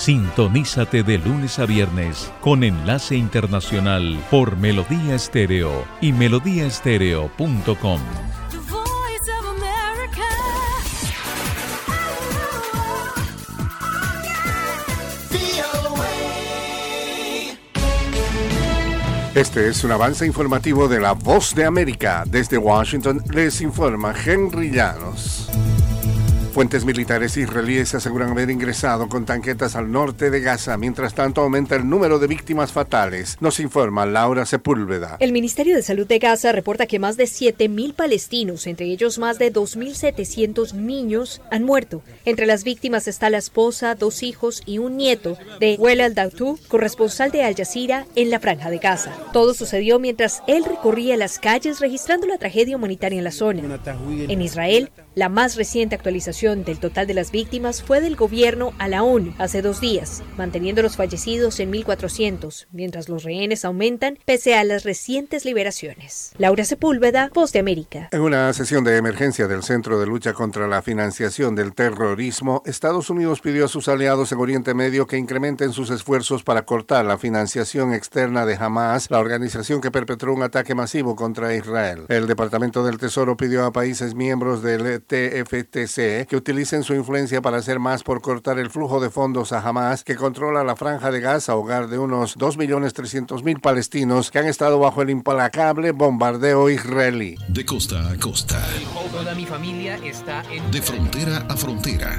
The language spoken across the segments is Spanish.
Sintonízate de lunes a viernes con enlace internacional por Melodía Estéreo y melodíaestéreo.com. Este es un avance informativo de la Voz de América. Desde Washington les informa Henry Llanos. Fuentes militares israelíes aseguran haber ingresado con tanquetas al norte de Gaza. Mientras tanto, aumenta el número de víctimas fatales. Nos informa Laura Sepúlveda. El Ministerio de Salud de Gaza reporta que más de 7.000 palestinos, entre ellos más de 2.700 niños, han muerto. Entre las víctimas está la esposa, dos hijos y un nieto de Well al-Dautu, corresponsal de Al Jazeera en la Franja de Gaza. Todo sucedió mientras él recorría las calles registrando la tragedia humanitaria en la zona. En Israel, la más reciente actualización del total de las víctimas fue del gobierno a la ONU hace dos días, manteniendo los fallecidos en 1.400, mientras los rehenes aumentan pese a las recientes liberaciones. Laura Sepúlveda, Voz de América. En una sesión de emergencia del Centro de Lucha contra la Financiación del Terrorismo, Estados Unidos pidió a sus aliados en Oriente Medio que incrementen sus esfuerzos para cortar la financiación externa de Hamas, la organización que perpetró un ataque masivo contra Israel. El Departamento del Tesoro pidió a países miembros del TFTC que utilicen su influencia para hacer más por cortar el flujo de fondos a Hamas, que controla la franja de Gaza, hogar de unos 2.300.000 palestinos que han estado bajo el implacable bombardeo israelí. De costa a costa. mi familia está De frontera a frontera.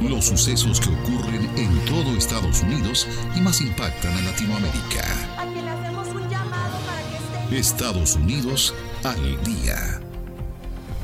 Los sucesos que ocurren en todo Estados Unidos y más impactan a Latinoamérica. Estados Unidos al día.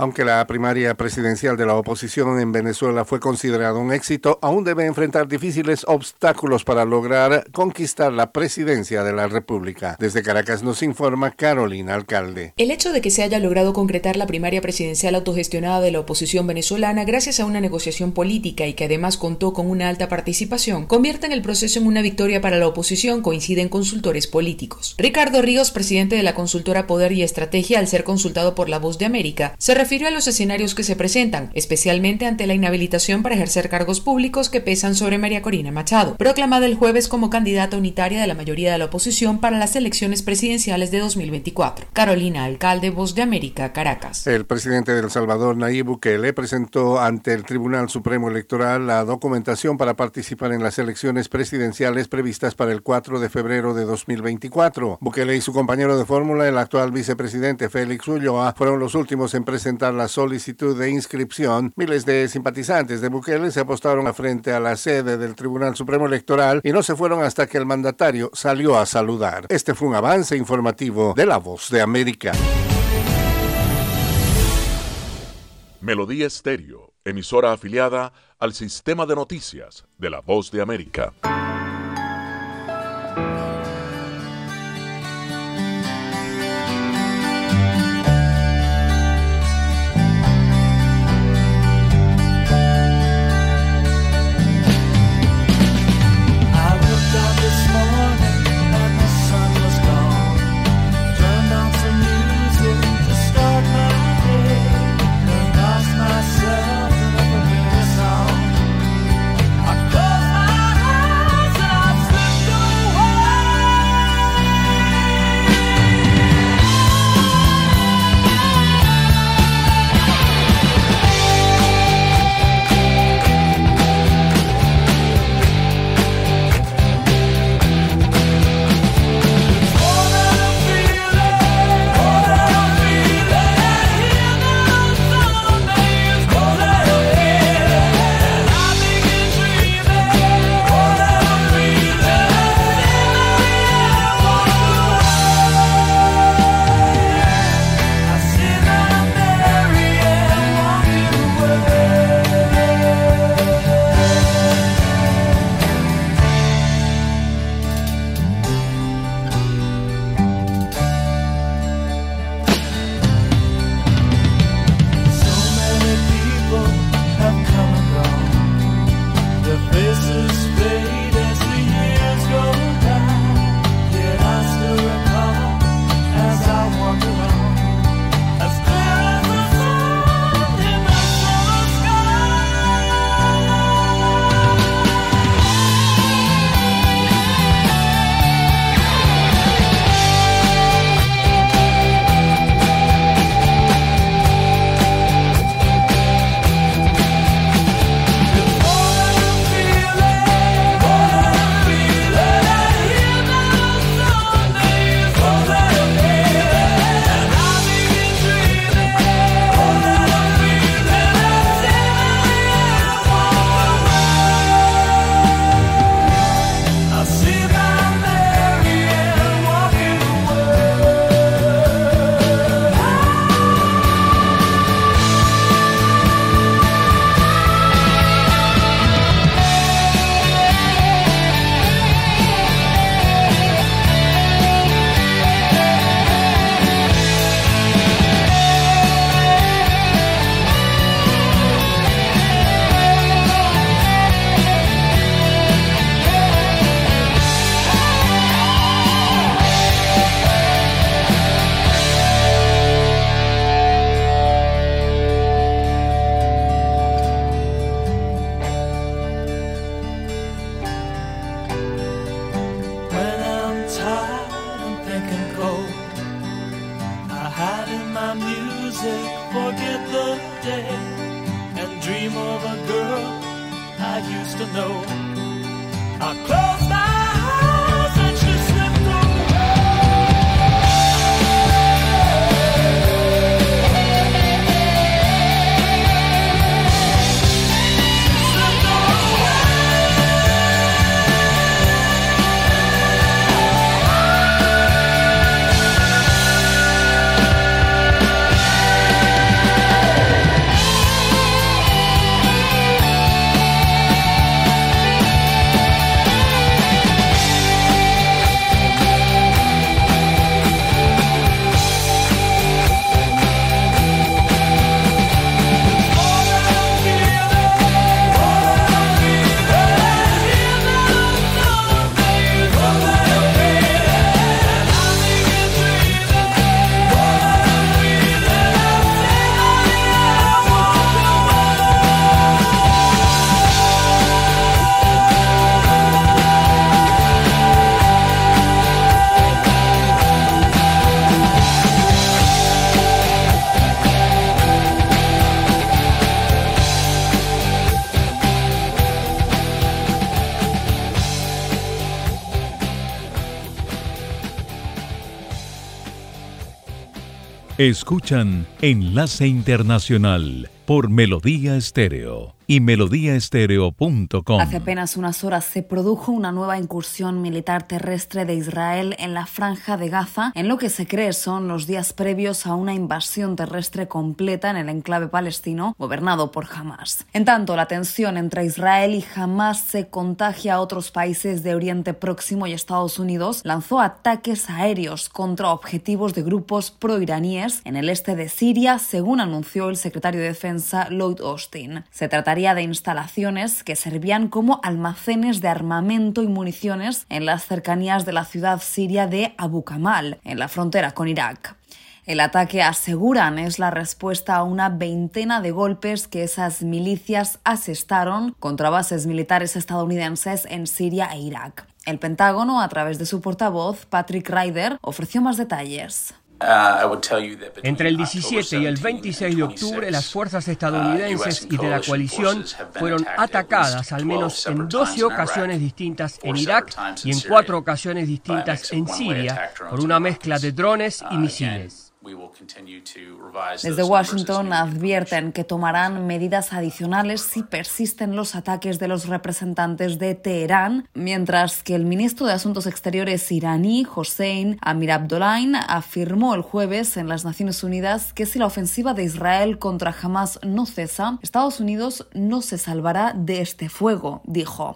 Aunque la primaria presidencial de la oposición en Venezuela fue considerada un éxito, aún debe enfrentar difíciles obstáculos para lograr conquistar la presidencia de la República. Desde Caracas nos informa Carolina Alcalde. El hecho de que se haya logrado concretar la primaria presidencial autogestionada de la oposición venezolana gracias a una negociación política y que además contó con una alta participación, convierte en el proceso en una victoria para la oposición, coinciden consultores políticos. Ricardo Ríos, presidente de la consultora Poder y Estrategia, al ser consultado por La Voz de América, se refirió a los escenarios que se presentan, especialmente ante la inhabilitación para ejercer cargos públicos que pesan sobre María Corina Machado, proclamada el jueves como candidata unitaria de la mayoría de la oposición para las elecciones presidenciales de 2024. Carolina Alcalde, Voz de América, Caracas. El presidente de El Salvador, Nayib Bukele, presentó ante el Tribunal Supremo Electoral la documentación para participar en las elecciones presidenciales previstas para el 4 de febrero de 2024. Bukele y su compañero de fórmula, el actual vicepresidente Félix Ulloa, fueron los últimos en presentar la solicitud de inscripción, miles de simpatizantes de Bukele se apostaron frente a la sede del Tribunal Supremo Electoral y no se fueron hasta que el mandatario salió a saludar. Este fue un avance informativo de La Voz de América. Melodía Estéreo, emisora afiliada al sistema de noticias de La Voz de América. Escuchan Enlace Internacional por Melodía Estéreo y melodíaestéreo.com. Hace apenas unas horas se produjo una nueva incursión militar terrestre de Israel en la franja de Gaza, en lo que se cree son los días previos a una invasión terrestre completa en el enclave palestino gobernado por Hamas. En tanto, la tensión entre Israel y Hamas se contagia a otros países de Oriente Próximo y Estados Unidos lanzó ataques aéreos contra objetivos de grupos proiraníes en el este de Siria, según anunció el secretario de Defensa Lloyd Austin. Se trataría de instalaciones que servían como almacenes de armamento y municiones en las cercanías de la ciudad siria de Abu Kamal, en la frontera con Irak. El ataque, aseguran, es la respuesta a una veintena de golpes que esas milicias asestaron contra bases militares estadounidenses en Siria e Irak. El Pentágono, a través de su portavoz, Patrick Ryder, ofreció más detalles. Uh, Entre el 17 y el 26 de octubre, las fuerzas uh, estadounidenses y de la coalición fueron atacadas al menos en 12 ocasiones distintas en Irak y en cuatro ocasiones distintas en Siria por una mezcla de drones y uh, misiles. Desde Washington advierten que tomarán medidas adicionales si persisten los ataques de los representantes de Teherán, mientras que el ministro de Asuntos Exteriores iraní, Hossein Amir Abdollain, afirmó el jueves en las Naciones Unidas que si la ofensiva de Israel contra Hamas no cesa, Estados Unidos no se salvará de este fuego, dijo.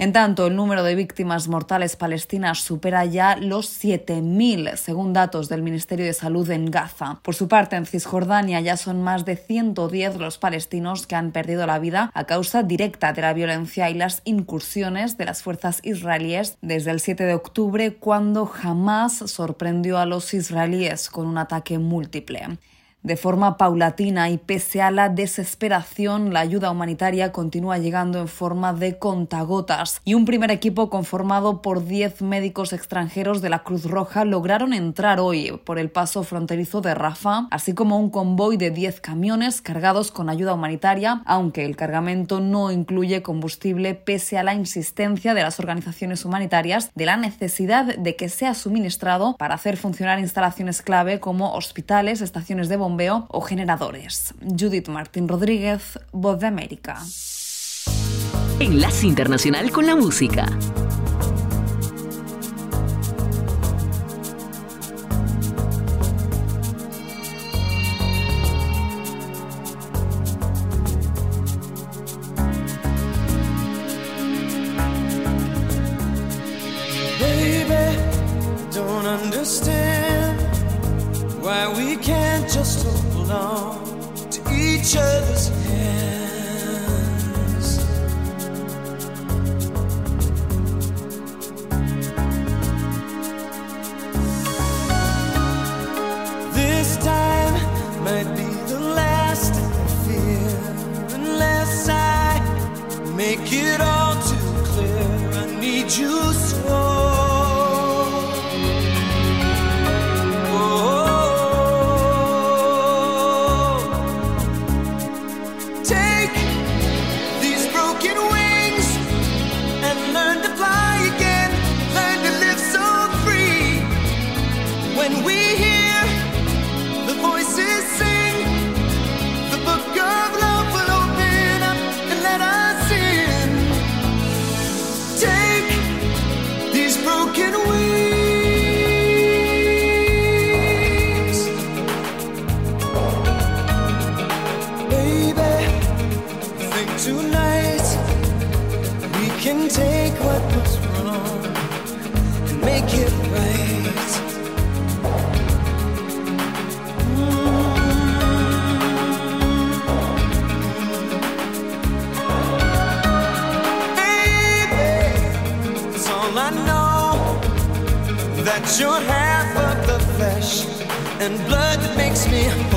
En tanto, el número de víctimas mortales palestinas supera ya los 7.000, según datos del Ministerio de Salud en Gaza. Por su parte, en Cisjordania ya son más de 110 los palestinos que han perdido la vida a causa directa de la violencia y las incursiones de las fuerzas israelíes desde el 7 de octubre, cuando jamás sorprendió a los israelíes con un ataque múltiple. De forma paulatina y pese a la desesperación, la ayuda humanitaria continúa llegando en forma de contagotas. Y un primer equipo conformado por 10 médicos extranjeros de la Cruz Roja lograron entrar hoy por el paso fronterizo de Rafah, así como un convoy de 10 camiones cargados con ayuda humanitaria, aunque el cargamento no incluye combustible pese a la insistencia de las organizaciones humanitarias de la necesidad de que sea suministrado para hacer funcionar instalaciones clave como hospitales, estaciones de bomba o generadores. Judith Martín Rodríguez, Voz de América. Enlace Internacional con la Música. can take what was wrong and make it right. Mm. Baby, it's all I know that you're half of the flesh and blood that makes me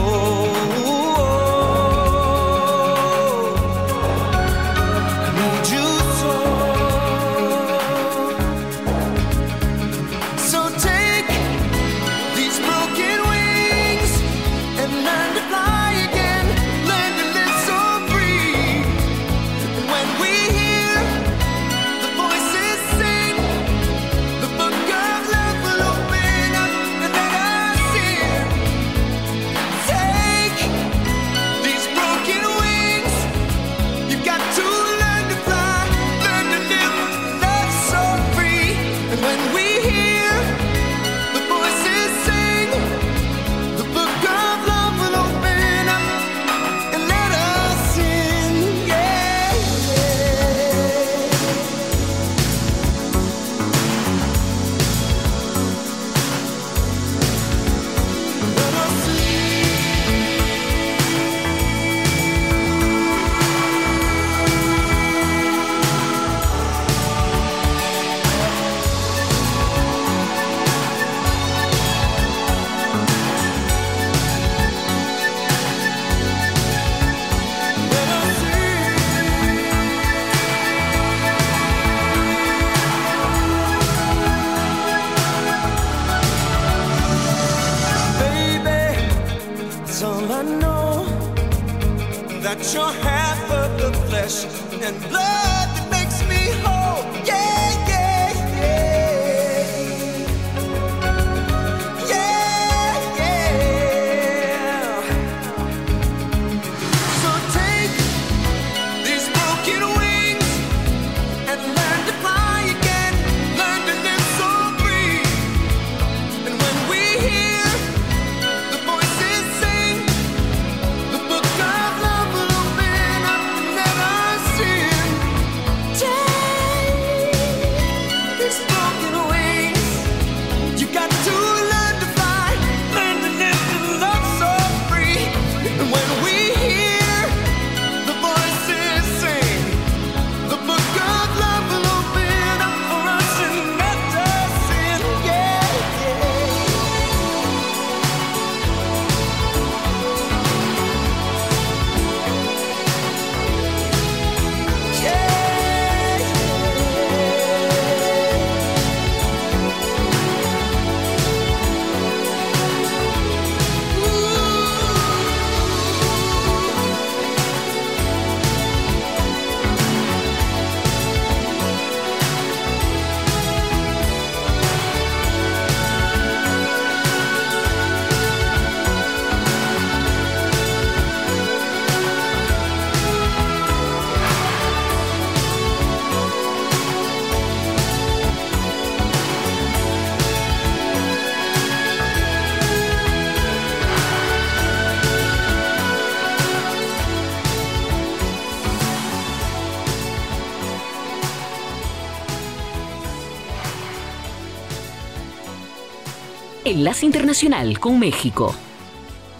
Your half of the flesh and blood. Enlace Internacional con México.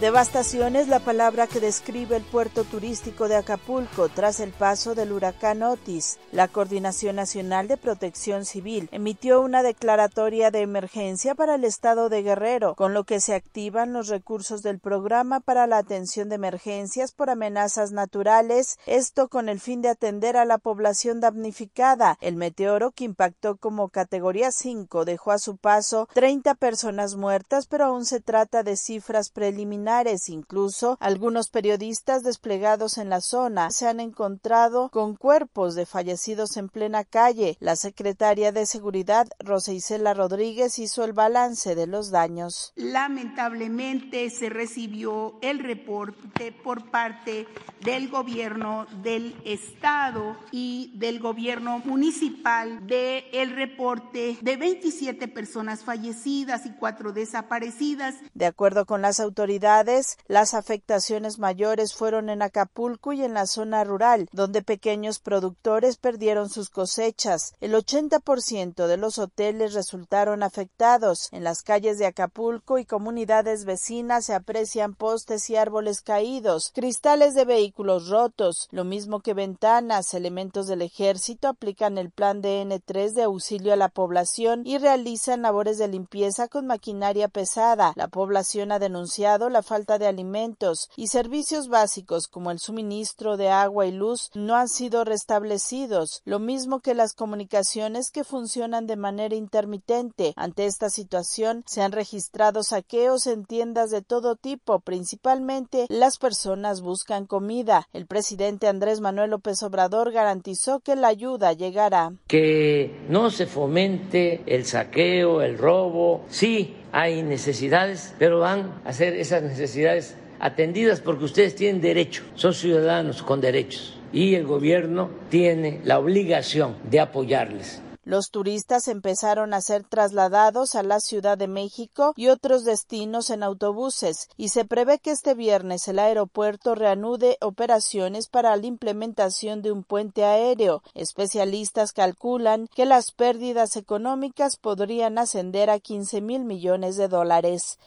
Devastación es la palabra que describe el puerto turístico de Acapulco tras el paso del huracán Otis. La Coordinación Nacional de Protección Civil emitió una declaratoria de emergencia para el estado de Guerrero, con lo que se activan los recursos del programa para la atención de emergencias por amenazas naturales, esto con el fin de atender a la población damnificada. El meteoro que impactó como categoría 5 dejó a su paso 30 personas muertas, pero aún se trata de cifras preliminares Incluso algunos periodistas desplegados en la zona se han encontrado con cuerpos de fallecidos en plena calle. La secretaria de Seguridad, Rosa Isela Rodríguez, hizo el balance de los daños. Lamentablemente se recibió el reporte por parte del gobierno del estado y del gobierno municipal de el reporte de 27 personas fallecidas y cuatro desaparecidas. De acuerdo con las autoridades, las afectaciones mayores fueron en Acapulco y en la zona rural, donde pequeños productores perdieron sus cosechas. El 80% de los hoteles resultaron afectados. En las calles de Acapulco y comunidades vecinas se aprecian postes y árboles caídos, cristales de vehículos rotos, lo mismo que ventanas. Elementos del ejército aplican el plan DN3 de auxilio a la población y realizan labores de limpieza con maquinaria pesada. La población ha denunciado la falta de alimentos y servicios básicos como el suministro de agua y luz no han sido restablecidos, lo mismo que las comunicaciones que funcionan de manera intermitente. Ante esta situación se han registrado saqueos en tiendas de todo tipo, principalmente las personas buscan comida. El presidente Andrés Manuel López Obrador garantizó que la ayuda llegará. Que no se fomente el saqueo, el robo. Sí, hay necesidades, pero van a ser esas necesidades atendidas porque ustedes tienen derecho, son ciudadanos con derechos y el gobierno tiene la obligación de apoyarles. Los turistas empezaron a ser trasladados a la Ciudad de México y otros destinos en autobuses y se prevé que este viernes el aeropuerto reanude operaciones para la implementación de un puente aéreo. Especialistas calculan que las pérdidas económicas podrían ascender a 15 mil millones de dólares.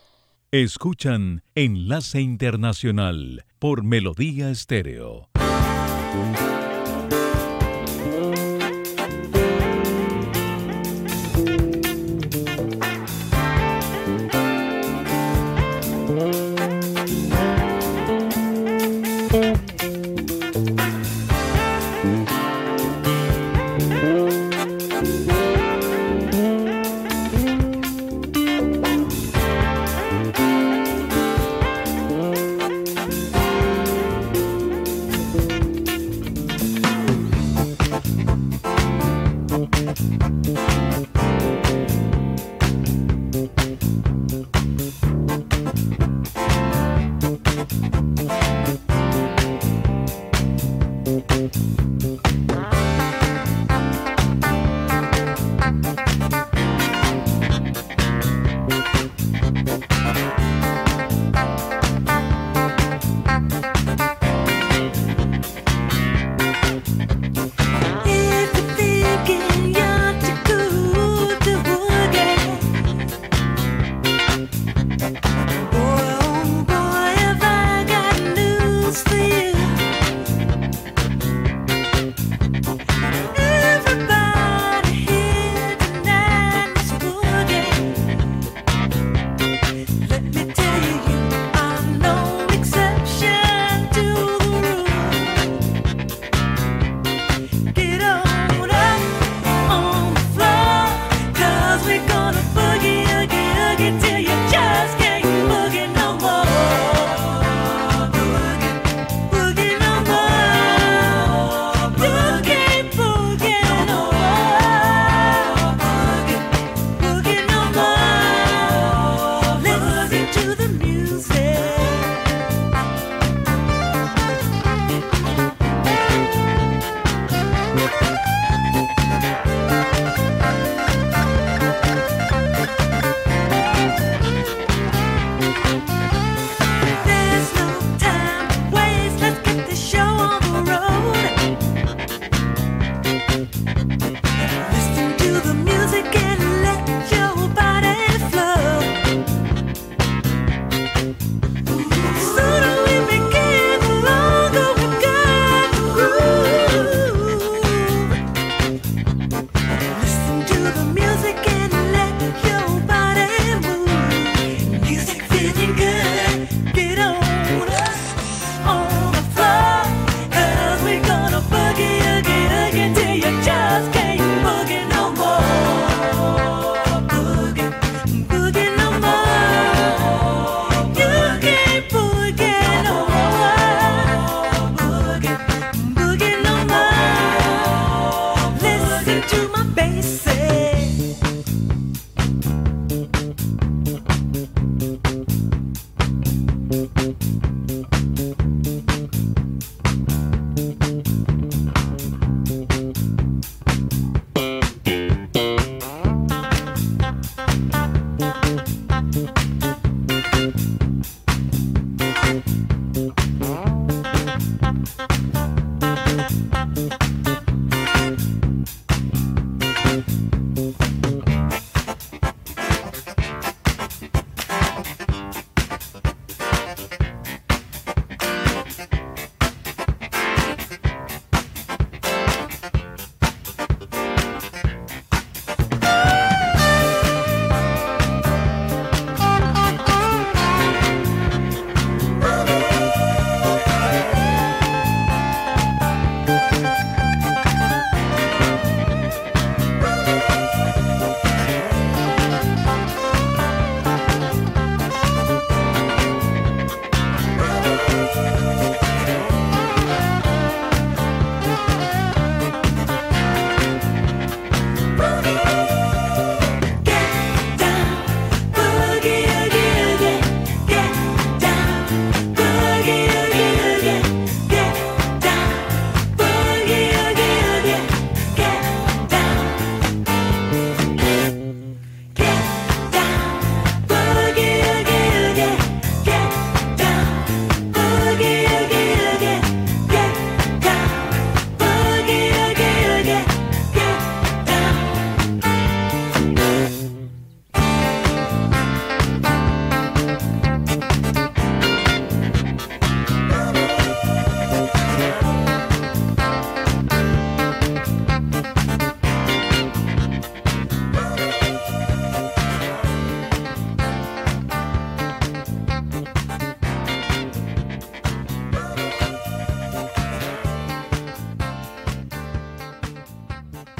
Escuchan Enlace Internacional por Melodía Estéreo.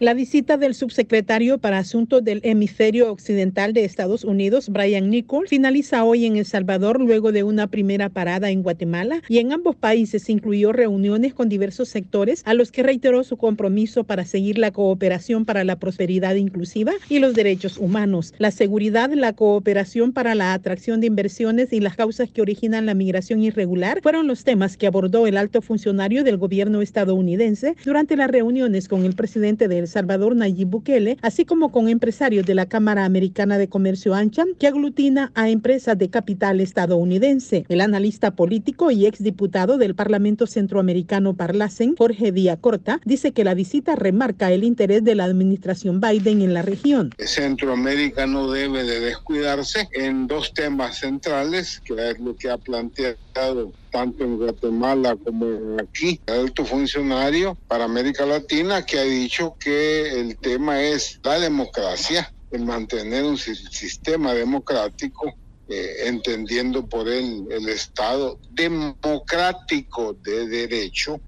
La visita del subsecretario para Asuntos del Hemisferio Occidental de Estados Unidos, Brian Nichols, finaliza hoy en El Salvador luego de una primera parada en Guatemala y en ambos países incluyó reuniones con diversos sectores a los que reiteró su compromiso para seguir la cooperación para la prosperidad inclusiva y los derechos humanos, la seguridad, la cooperación para la atracción de inversiones y las causas que originan la migración irregular fueron los temas que abordó el alto funcionario del gobierno estadounidense durante las reuniones con el presidente del Salvador Nayib Bukele, así como con empresarios de la Cámara Americana de Comercio ANCHAM, que aglutina a empresas de capital estadounidense. El analista político y exdiputado del Parlamento Centroamericano Parlacen, Jorge Díaz Corta, dice que la visita remarca el interés de la administración Biden en la región. Centroamérica no debe de descuidarse en dos temas centrales, que es lo que ha planteado tanto en Guatemala como aquí, alto funcionario para América Latina que ha dicho que el tema es la democracia, el mantener un sistema democrático eh, entendiendo por él el Estado democrático de derecho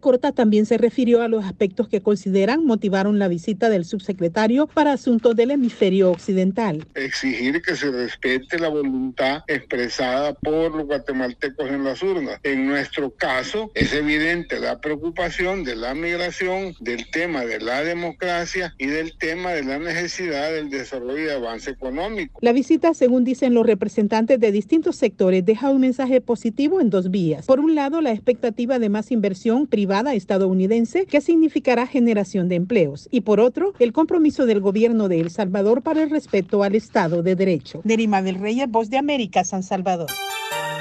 Corta también se refirió a los aspectos que consideran motivaron la visita del subsecretario para asuntos del hemisferio occidental. Exigir que se respete la voluntad expresada por los guatemaltecos en las urnas. En nuestro caso, es evidente la preocupación de la migración, del tema de la democracia y del tema de la necesidad del desarrollo y avance económico. La visita, según dicen los representantes de distintos sectores, deja un mensaje positivo en dos vías. Por un lado, la expectativa de más inversión privada estadounidense que significará generación de empleos y por otro el compromiso del gobierno de El Salvador para el respeto al Estado de Derecho. Nerima del Reyes, Voz de América, San Salvador.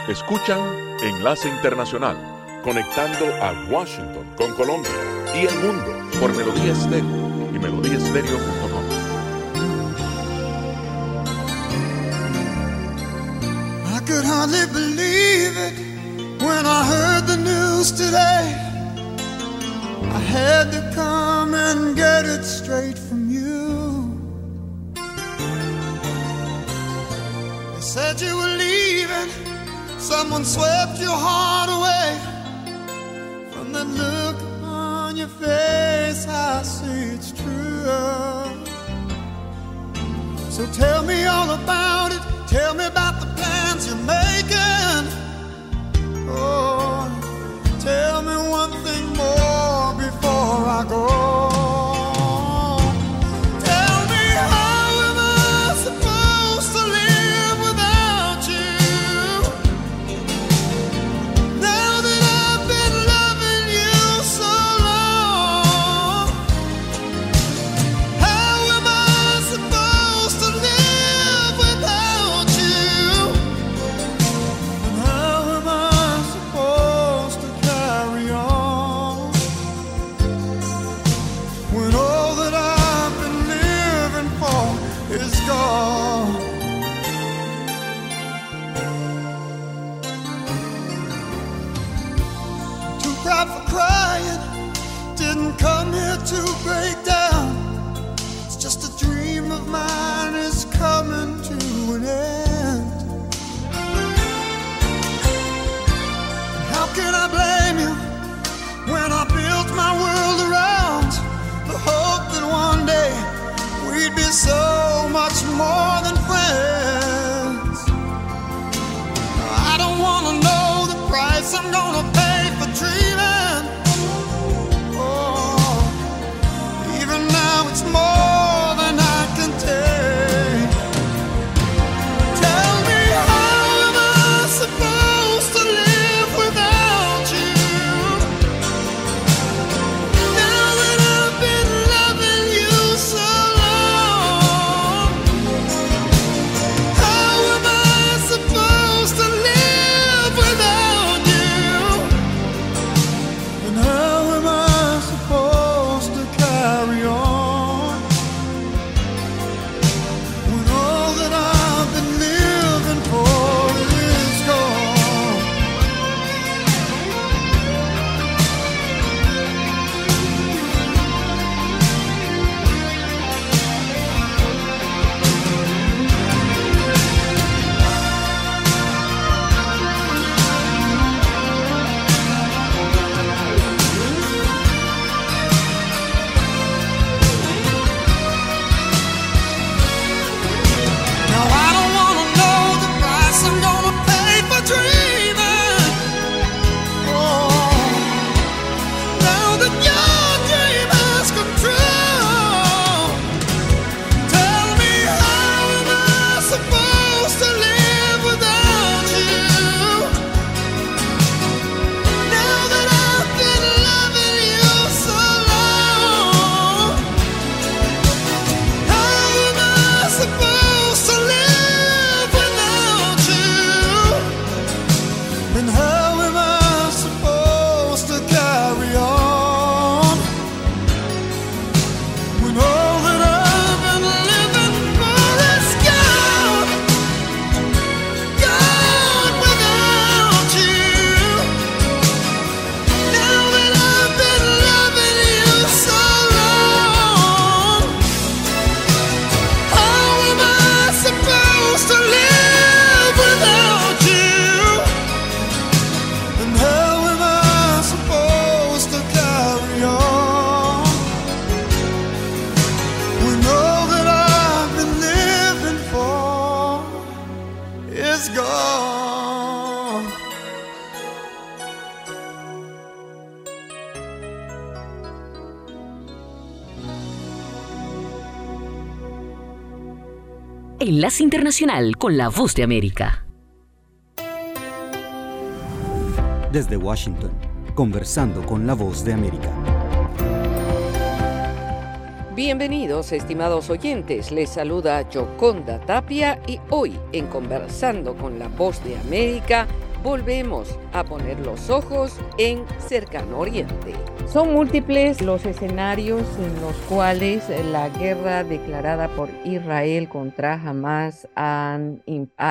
Escuchan Enlace Internacional, conectando a Washington con Colombia y el mundo por Melodía Estéreo y melodíaestéreo.com. I could hardly believe it when I heard the news today. I had to come and get it straight from you. They said you were leaving, someone swept your heart away. From the look on your face, I see it's true. So tell me Enlace Internacional con la Voz de América. Desde Washington, conversando con la Voz de América. Bienvenidos, estimados oyentes. Les saluda Joconda Tapia y hoy en Conversando con la Voz de América volvemos a poner los ojos en Cercano Oriente. Son múltiples los escenarios en los cuales la guerra declarada por Israel contra Hamas ha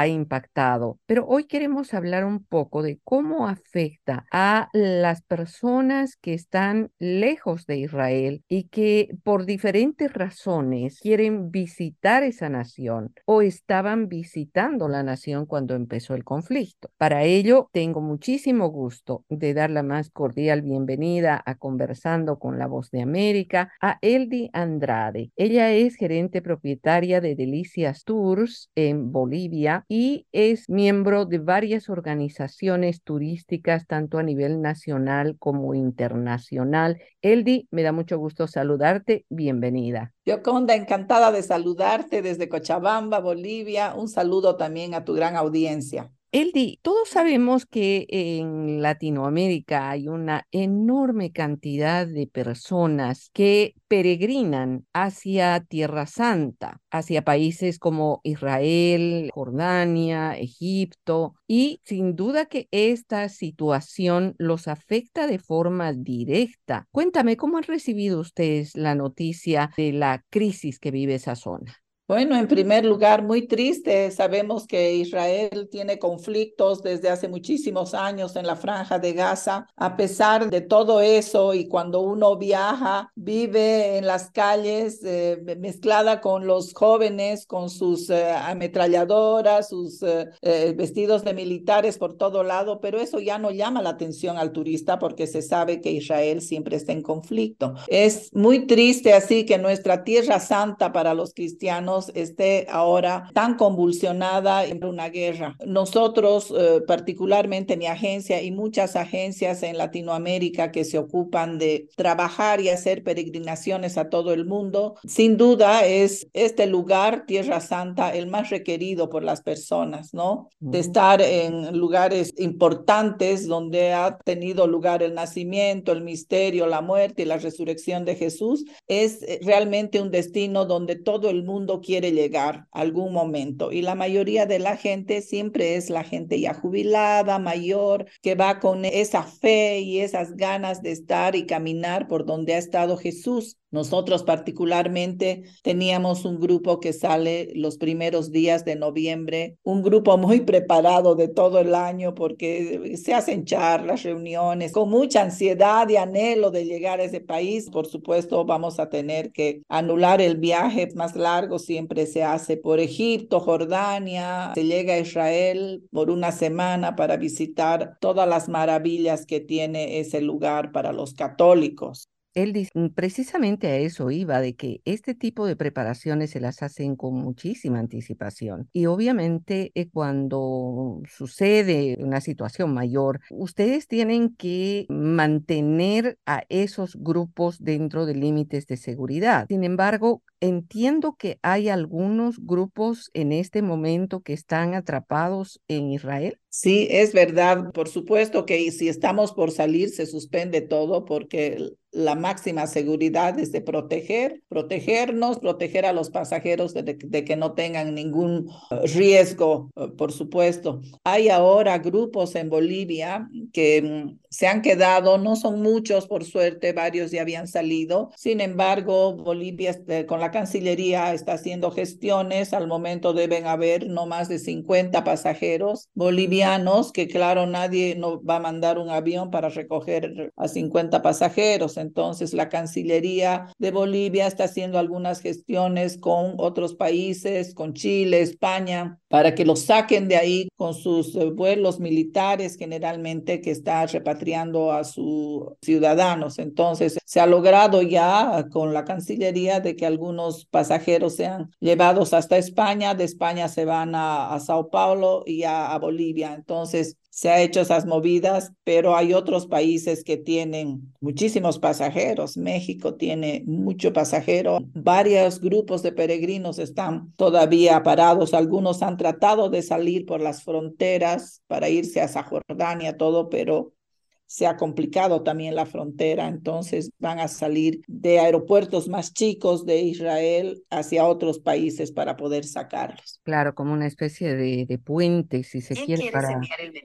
impactado, pero hoy queremos hablar un poco de cómo afecta a las personas que están lejos de Israel y que por diferentes razones quieren visitar esa nación o estaban visitando la nación cuando empezó el conflicto. Para ello, tengo muchísimo gusto de dar la más cordial bienvenida a Conversando con la Voz de América a Eldi Andrade. Ella es gerente propietaria de Delicias Tours en Bolivia y es miembro de varias organizaciones turísticas, tanto a nivel nacional como internacional. Eldi, me da mucho gusto saludarte. Bienvenida. Yoconda, encantada de saludarte desde Cochabamba, Bolivia. Un saludo también a tu gran audiencia. Eldi, todos sabemos que en Latinoamérica hay una enorme cantidad de personas que peregrinan hacia Tierra Santa, hacia países como Israel, Jordania, Egipto, y sin duda que esta situación los afecta de forma directa. Cuéntame, ¿cómo han recibido ustedes la noticia de la crisis que vive esa zona? Bueno, en primer lugar, muy triste. Sabemos que Israel tiene conflictos desde hace muchísimos años en la franja de Gaza. A pesar de todo eso y cuando uno viaja, vive en las calles eh, mezclada con los jóvenes, con sus eh, ametralladoras, sus eh, vestidos de militares por todo lado, pero eso ya no llama la atención al turista porque se sabe que Israel siempre está en conflicto. Es muy triste así que nuestra tierra santa para los cristianos esté ahora tan convulsionada en una guerra. Nosotros, eh, particularmente mi agencia y muchas agencias en Latinoamérica que se ocupan de trabajar y hacer peregrinaciones a todo el mundo, sin duda es este lugar, Tierra Santa, el más requerido por las personas, ¿no? De estar en lugares importantes donde ha tenido lugar el nacimiento, el misterio, la muerte y la resurrección de Jesús, es eh, realmente un destino donde todo el mundo quiere llegar algún momento y la mayoría de la gente siempre es la gente ya jubilada, mayor, que va con esa fe y esas ganas de estar y caminar por donde ha estado Jesús. Nosotros particularmente teníamos un grupo que sale los primeros días de noviembre, un grupo muy preparado de todo el año porque se hacen charlas, reuniones, con mucha ansiedad y anhelo de llegar a ese país. Por supuesto, vamos a tener que anular el viaje más largo, siempre se hace por Egipto, Jordania, se llega a Israel por una semana para visitar todas las maravillas que tiene ese lugar para los católicos. Él dice, mm, precisamente a eso iba, de que este tipo de preparaciones se las hacen con muchísima anticipación. Y obviamente eh, cuando sucede una situación mayor, ustedes tienen que mantener a esos grupos dentro de límites de seguridad. Sin embargo, entiendo que hay algunos grupos en este momento que están atrapados en Israel. Sí, es verdad. Por supuesto que si estamos por salir, se suspende todo porque la máxima seguridad es de proteger, protegernos, proteger a los pasajeros de, que no tengan ningún eh, riesgo, eh, por supuesto. Hay ahora grupos en Bolivia que mm, se han quedado, no son muchos, por suerte, varios ya habían salido. Sin embargo, Bolivia este, con la Cancillería está haciendo gestiones. Al momento deben haber no más de 50 pasajeros bolivianos, que claro, nadie no va a mandar un avión para recoger a 50 pasajeros. Entonces, la Cancillería de Bolivia está haciendo algunas gestiones con otros países, con Chile, España, para que los saquen de ahí con sus eh, vuelos militares generalmente que está repatriando a sus ciudadanos. Entonces, se ha logrado ya con la Cancillería de que algunos pasajeros sean llevados hasta España, de España se van a, a Sao Paulo y a, a Bolivia. Entonces, se ha hecho esas movidas, pero hay otros países que tienen muchísimos pasajeros. México tiene mucho pasajero. Varios grupos de peregrinos están todavía parados. Algunos han tratado de salir por las fronteras para irse a Jordania, todo, pero se ha complicado también la frontera, entonces van a salir de aeropuertos más chicos de Israel hacia otros países para poder sacarlos. Claro, como una especie de, de puente, si se quiere, para,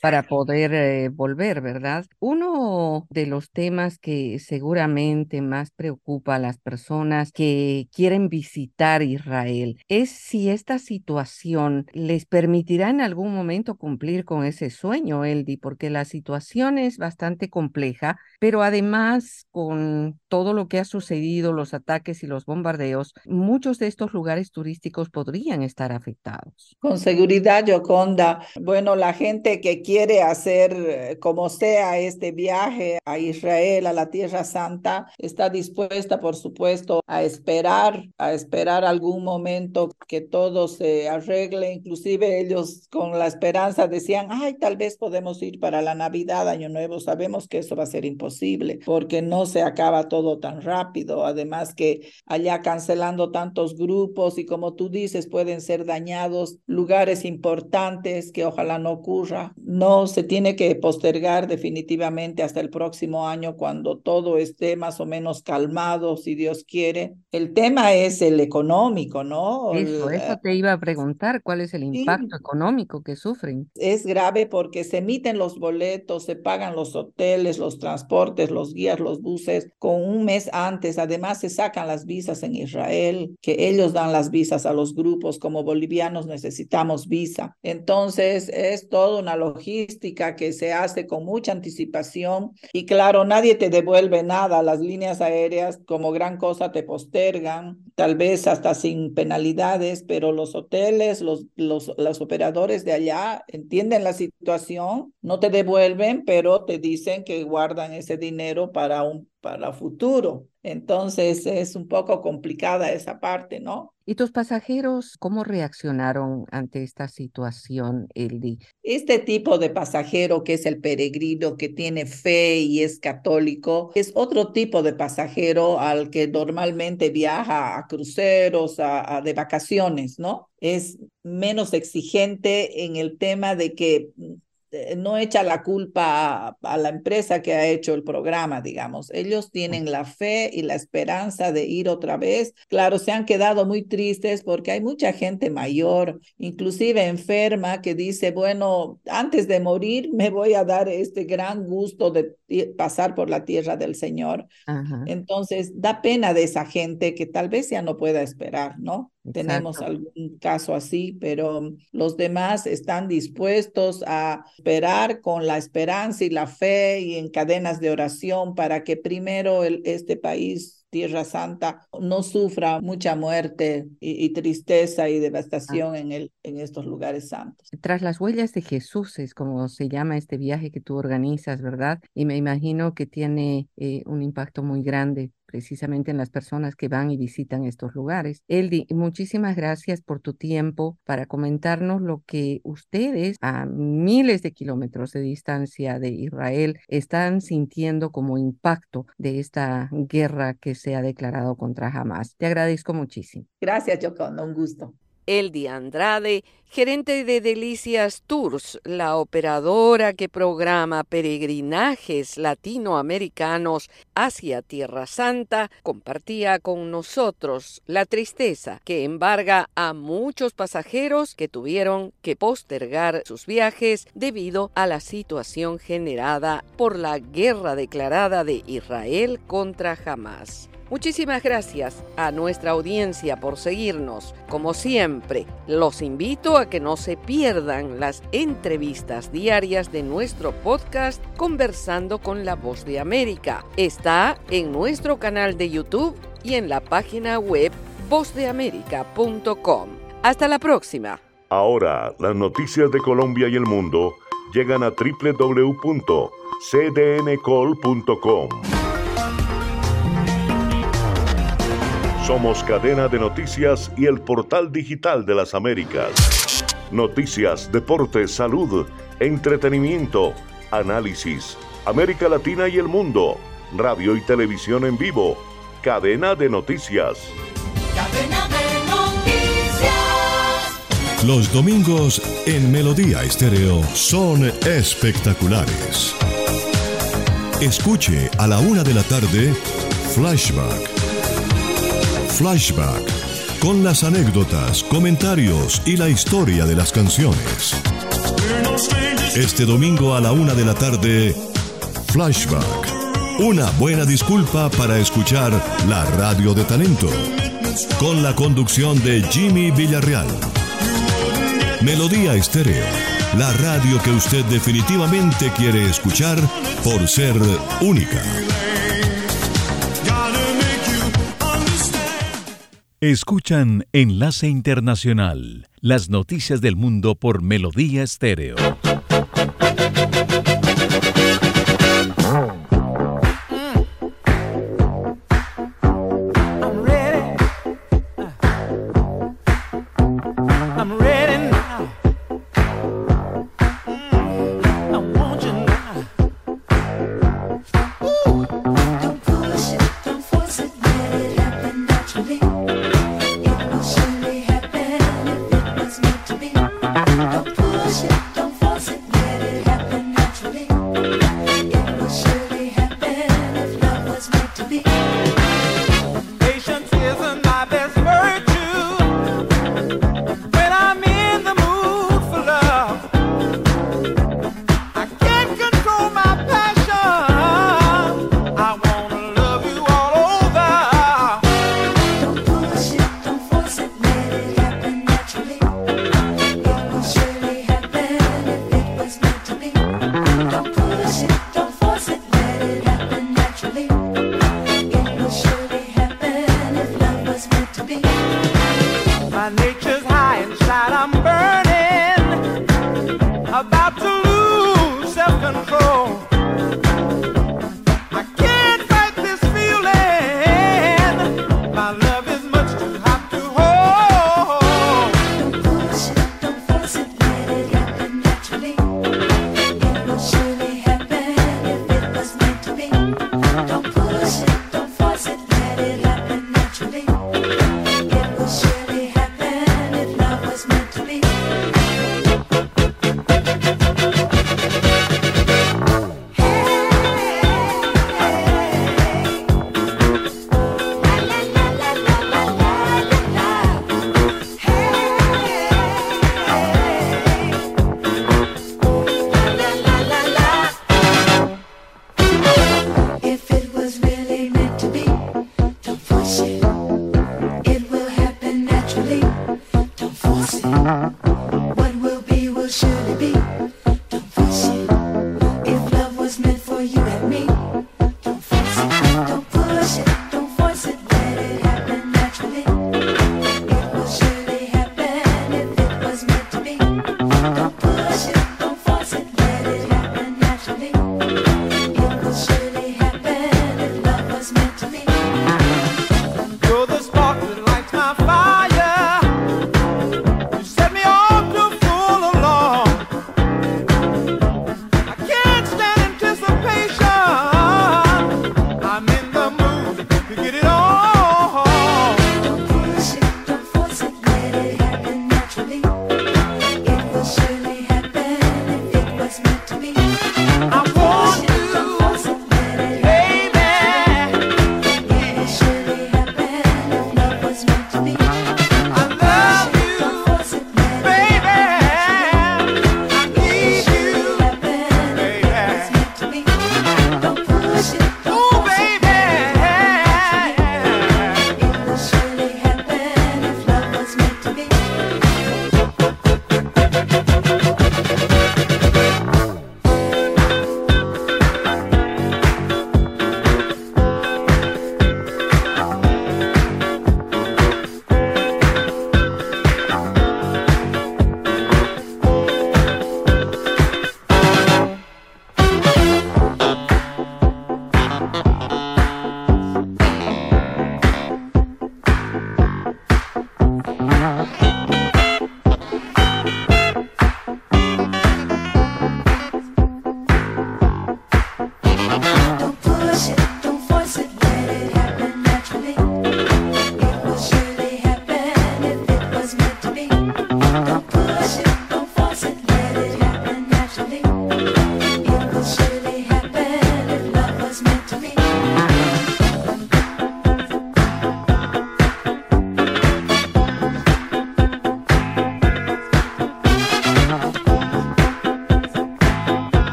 para poder eh, volver, ¿verdad? Uno de los temas que seguramente más preocupa a las personas que quieren visitar Israel es si esta situación les permitirá en algún momento cumplir con ese sueño, Eldi, porque la situación es bastante compleja, pero además con todo lo que ha sucedido, los ataques y los bombardeos, muchos de estos lugares turísticos podrían estar afectados. Con seguridad, Yoconda. Bueno, la gente que quiere hacer eh, como sea este viaje a Israel, a la Tierra Santa, está dispuesta, por supuesto, a esperar, a esperar algún momento que todo se arregle. Inclusive ellos con la esperanza decían, ay, tal vez podemos ir para la Navidad, Año Nuevo, sabemos que eso va a ser imposible porque no se acaba todo tan rápido. Además que allá cancelando tantos grupos y como tú dices, pueden ser dañados lugares importantes que ojalá no ocurra. No se tiene que postergar definitivamente hasta el próximo año cuando todo esté más o menos calmado, si Dios quiere. El tema es el económico, ¿no? Eso, eso te iba a preguntar, ¿cuál es el impacto económico que sufren? Es grave porque se emiten los boletos, se pagan los hoteles, los transportes, los guías, los buses, con un mes antes. Además, se sacan las visas en Israel, que ellos dan las visas a los grupos. Como bolivianos necesitamos visa. Entonces, es toda una logística que se hace con mucha anticipación. Y claro, nadie te devuelve nada. Las líneas aéreas, como gran cosa, te postergan, tal vez hasta sin penalidades, pero los hoteles, los, los, los operadores de allá entienden la situación, no te devuelven, pero te dicen que guardan ese dinero para un para futuro. Entonces es un poco complicada esa parte, ¿no? ¿Y tus pasajeros cómo reaccionaron ante esta situación, Eldi? Este tipo de pasajero que es el peregrino, que tiene fe y es católico, es otro tipo de pasajero al que normalmente viaja a cruceros, a de vacaciones, ¿no? Es menos exigente en el tema de que no echa la culpa a, la empresa que ha hecho el programa, digamos. Ellos tienen la fe y la esperanza de ir otra vez. Claro, se han quedado muy tristes porque hay mucha gente mayor, inclusive enferma, que dice, bueno, antes de morir me voy a dar este gran gusto de pasar por la tierra del Señor. Entonces, da pena de esa gente que tal vez ya no pueda esperar, ¿no? Tenemos algún caso así, pero los demás están dispuestos a esperar con la esperanza y la fe y en cadenas de oración para que primero el, este país Tierra Santa no sufra mucha muerte y, tristeza y devastación en, el, en estos lugares santos. Tras las huellas de Jesús es como se llama este viaje que tú organizas, ¿verdad? Y me imagino que tiene eh, un impacto muy grande precisamente en las personas que van y visitan estos lugares. Eldi, muchísimas gracias por tu tiempo para comentarnos lo que ustedes a miles de kilómetros de distancia de Israel están sintiendo como impacto de esta guerra que se ha declarado contra Hamas. Te agradezco muchísimo. Gracias, Joconda, un gusto. Eldi Andrade, gerente de Delicias Tours, la operadora que programa peregrinajes latinoamericanos hacia Tierra Santa, compartía con nosotros la tristeza que embarga a muchos pasajeros que tuvieron que postergar sus viajes debido a la situación generada por la guerra declarada de Israel contra Hamas. Muchísimas gracias a nuestra audiencia por seguirnos. Como siempre, los invito a que no se pierdan las entrevistas diarias de nuestro podcast Conversando con la Voz de América. Está en nuestro canal de YouTube y en la página web vozdeamerica.com. Hasta la próxima. Ahora, las noticias de Colombia y el mundo llegan a www.cdncol.com. Somos cadena de noticias y el portal digital de las Américas. Noticias, deportes, salud, entretenimiento, análisis, América Latina y el mundo, radio y televisión en vivo, cadena de noticias. Cadena de noticias. Los domingos en Melodía Estéreo son espectaculares. Escuche a la una de la tarde Flashback. Flashback con las anécdotas, comentarios y la historia de las canciones. Este domingo a la una de la tarde, Flashback. Una buena disculpa para escuchar la radio de talento. Con la conducción de Jimmy Villarreal. Melodía Estéreo. La radio que usted definitivamente quiere escuchar por ser única. Escuchan Enlace Internacional. Las noticias del mundo por Melodía Estéreo.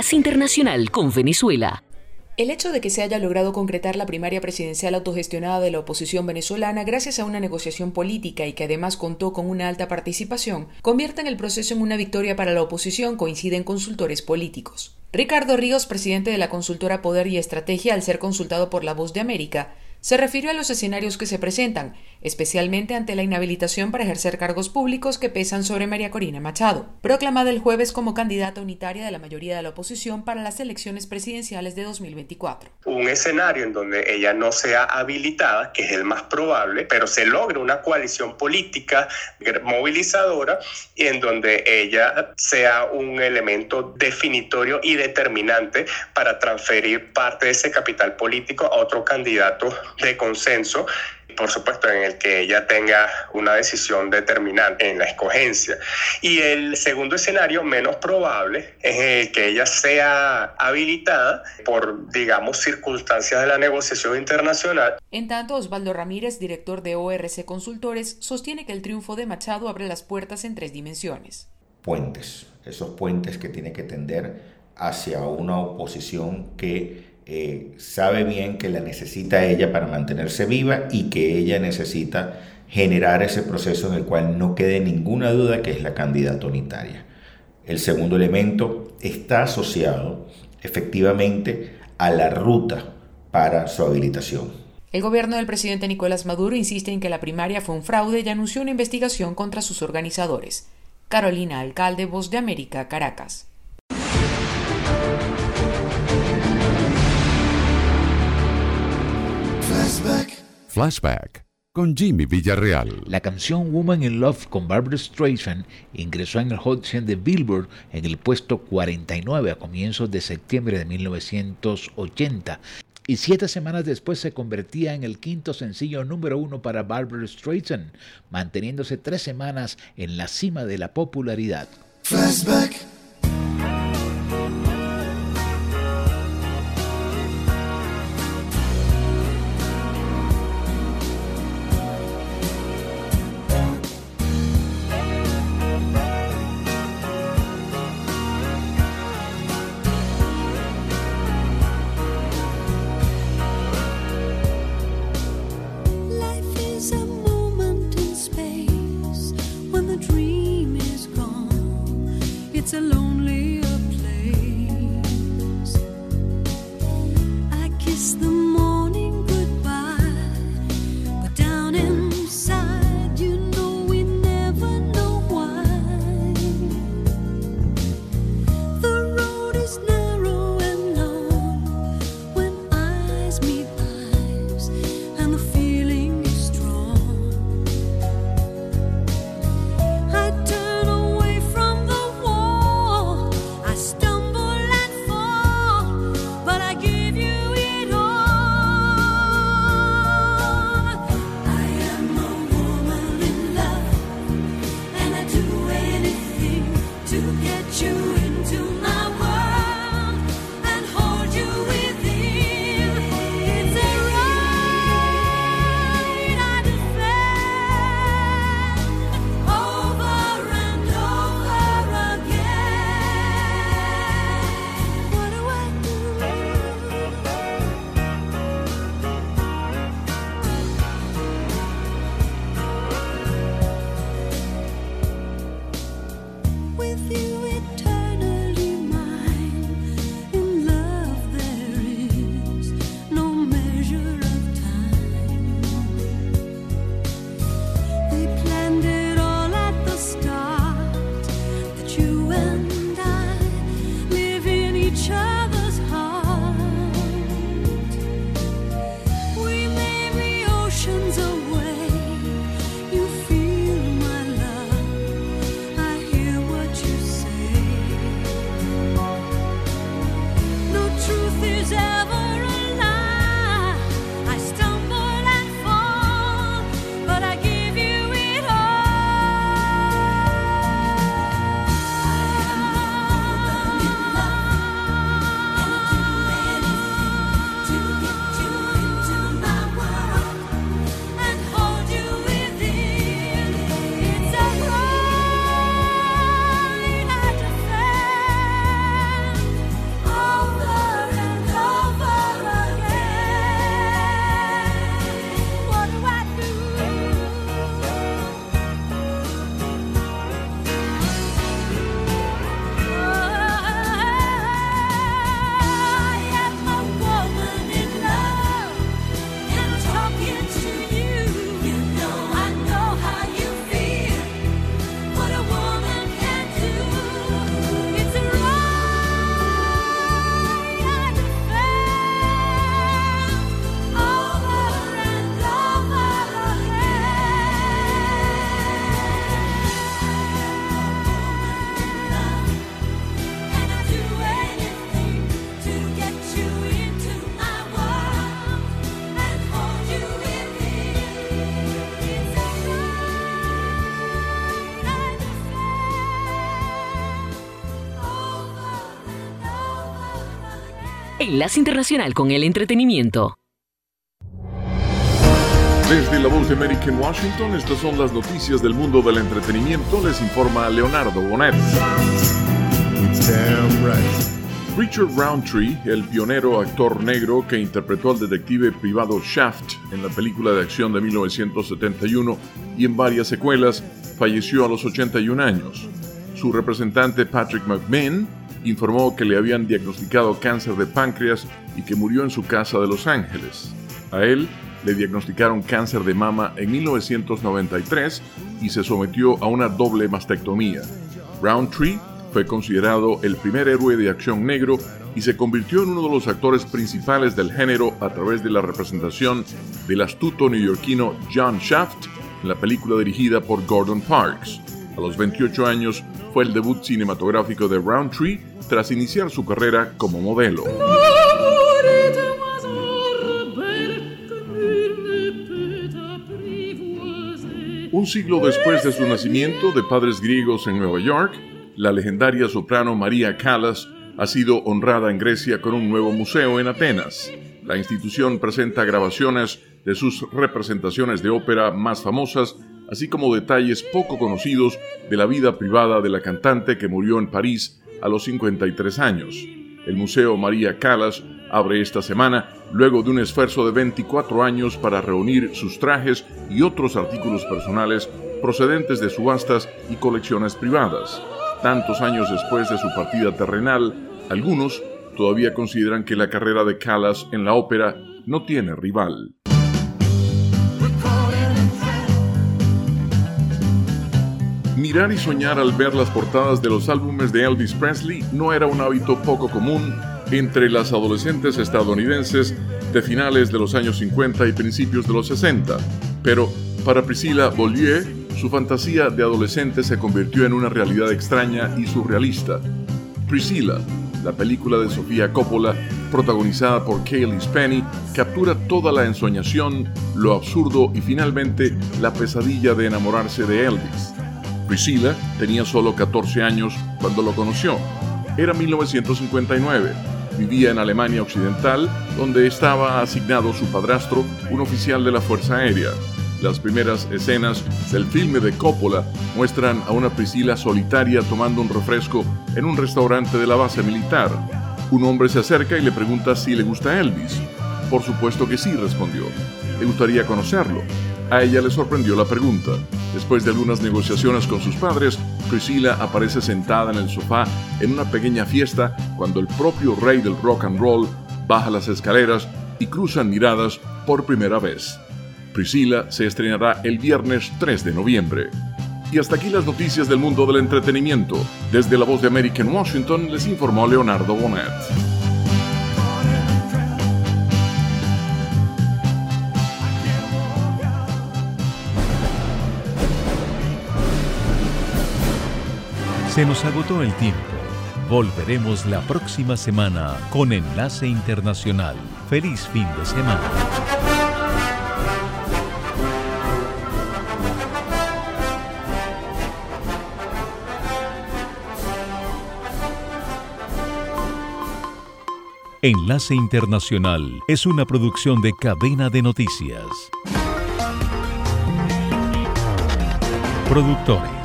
Enlace Internacional con Venezuela. El hecho de que se haya logrado concretar la primaria presidencial autogestionada de la oposición venezolana gracias a una negociación política y que además contó con una alta participación, convierte en el proceso en una victoria para la oposición, coinciden consultores políticos. Ricardo Ríos, presidente de la consultora Poder y Estrategia, al ser consultado por La Voz de América, se refirió a los escenarios que se presentan, especialmente ante la inhabilitación para ejercer cargos públicos que pesan sobre María Corina Machado, proclamada el jueves como candidata unitaria de la mayoría de la oposición para las elecciones presidenciales de 2024. Un escenario en donde ella no sea habilitada, que es el más probable, pero se logre una coalición política movilizadora y en donde ella sea un elemento definitorio y determinante para transferir parte de ese capital político a otro candidato de consenso por supuesto, en el que ella tenga una decisión determinante en la escogencia. Y el segundo escenario, menos probable, es el que ella sea habilitada por, digamos, circunstancias de la negociación internacional. En tanto, Osvaldo Ramírez, director de ORC Consultores, sostiene que el triunfo de Machado abre las puertas en tres dimensiones. Puentes, esos puentes que tiene que tender hacia una oposición que eh, sabe bien que la necesita ella para mantenerse viva y que ella necesita generar ese proceso en el cual no quede ninguna duda que es la candidata unitaria. El segundo elemento está asociado efectivamente a la ruta para su habilitación. El gobierno del presidente Nicolás Maduro insiste en que la primaria fue un fraude y anunció una investigación contra sus organizadores. Carolina Alcalde, Voz de América, Caracas. Flashback con Jimmy Villarreal. La canción Woman in Love con Barbara Streisand ingresó en el Hot 100 de Billboard en el puesto 49 a comienzos de septiembre de 1980 y siete semanas después se convertía en el quinto sencillo número uno para Barbara Streisand, manteniéndose tres semanas en la cima de la popularidad. Flashback. Enlace Internacional con el Entretenimiento. Desde la voz de América en Washington, estas son las noticias del mundo del entretenimiento. Les informa Leonardo Bonet. Richard Roundtree, el pionero actor negro que interpretó al detective privado Shaft en la película de acción de 1971 y en varias secuelas, falleció a los 81 años. Su representante Patrick McMahon informó que le habían diagnosticado cáncer de páncreas y que murió en su casa de Los Ángeles. A él le diagnosticaron cáncer de mama en 1993 y se sometió a una doble mastectomía. Roundtree fue considerado el primer héroe de acción negro y se convirtió en uno de los actores principales del género a través de la representación del astuto neoyorquino John Shaft en la película dirigida por Gordon Parks. A los 28 años fue el debut cinematográfico de Roundtree tras iniciar su carrera como modelo. Un siglo después de su nacimiento de padres griegos en Nueva York, la legendaria soprano María Callas ha sido honrada en Grecia con un nuevo museo en Atenas. La institución presenta grabaciones de sus representaciones de ópera más famosas, así como detalles poco conocidos de la vida privada de la cantante que murió en París a los 53 años. El Museo María Callas abre esta semana luego de un esfuerzo de 24 años para reunir sus trajes y otros artículos personales procedentes de subastas y colecciones privadas. Tantos años después de su partida terrenal, algunos todavía consideran que la carrera de Callas en la ópera no tiene rival. Mirar y soñar al ver las portadas de los álbumes de Elvis Presley no era un hábito poco común entre las adolescentes estadounidenses de finales de los años 50 y principios de los 60. Pero para Priscilla Beaulieu, su fantasía de adolescente se convirtió en una realidad extraña y surrealista. Priscilla, la película de Sofía Coppola, protagonizada por Kaylee Spenny, captura toda la ensoñación, lo absurdo y finalmente la pesadilla de enamorarse de Elvis. Priscilla tenía solo 14 años cuando lo conoció. Era 1959. Vivía en Alemania Occidental, donde estaba asignado su padrastro, un oficial de la Fuerza Aérea. Las primeras escenas del filme de Coppola muestran a una Priscilla solitaria tomando un refresco en un restaurante de la base militar. Un hombre se acerca y le pregunta si le gusta Elvis. Por supuesto que sí, respondió. Le gustaría conocerlo. A ella le sorprendió la pregunta. Después de algunas negociaciones con sus padres, Priscilla aparece sentada en el sofá en una pequeña fiesta cuando el propio rey del rock and roll baja las escaleras y cruzan miradas por primera vez. Priscilla se estrenará el viernes 3 de noviembre. Y hasta aquí las noticias del mundo del entretenimiento. Desde la voz de América en Washington les informó Leonardo Bonet. Se nos agotó el tiempo. Volveremos la próxima semana con Enlace Internacional. Feliz fin de semana. Enlace Internacional es una producción de cadena de noticias. Productores.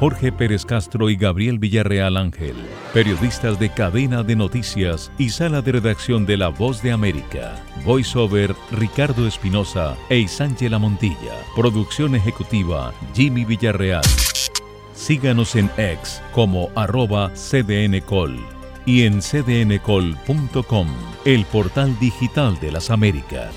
Jorge Pérez Castro y Gabriel Villarreal Ángel, periodistas de cadena de noticias y sala de redacción de La Voz de América. Voiceover Ricardo Espinosa e Isángela Montilla. Producción ejecutiva Jimmy Villarreal. Síganos en X como arroba cdncol y en cdncol.com, el portal digital de las Américas.